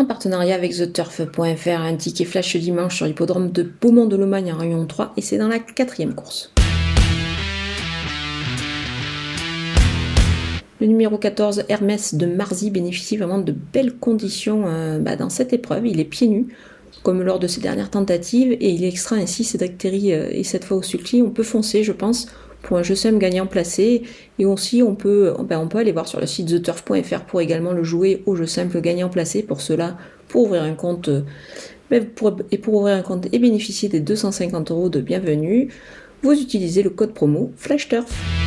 en partenariat avec TheTurf.fr, un ticket flash dimanche sur l'hippodrome de Beaumont de Lomagne en Réunion 3 et c'est dans la quatrième course. Le numéro 14, Hermès de Marzy, bénéficie vraiment de belles conditions euh, bah, dans cette épreuve. Il est pieds nus, comme lors de ses dernières tentatives, et il extrait ainsi Cédric Terry euh, et cette fois au sulky. On peut foncer, je pense, pour un jeu simple gagnant placé. Et aussi, on peut, ben, on peut aller voir sur le site theturf.fr pour également le jouer au jeu simple gagnant placé. Pour cela, pour ouvrir un compte, ben, et pour ouvrir un compte et bénéficier des 250 euros de bienvenue, vous utilisez le code promo FlashTurf.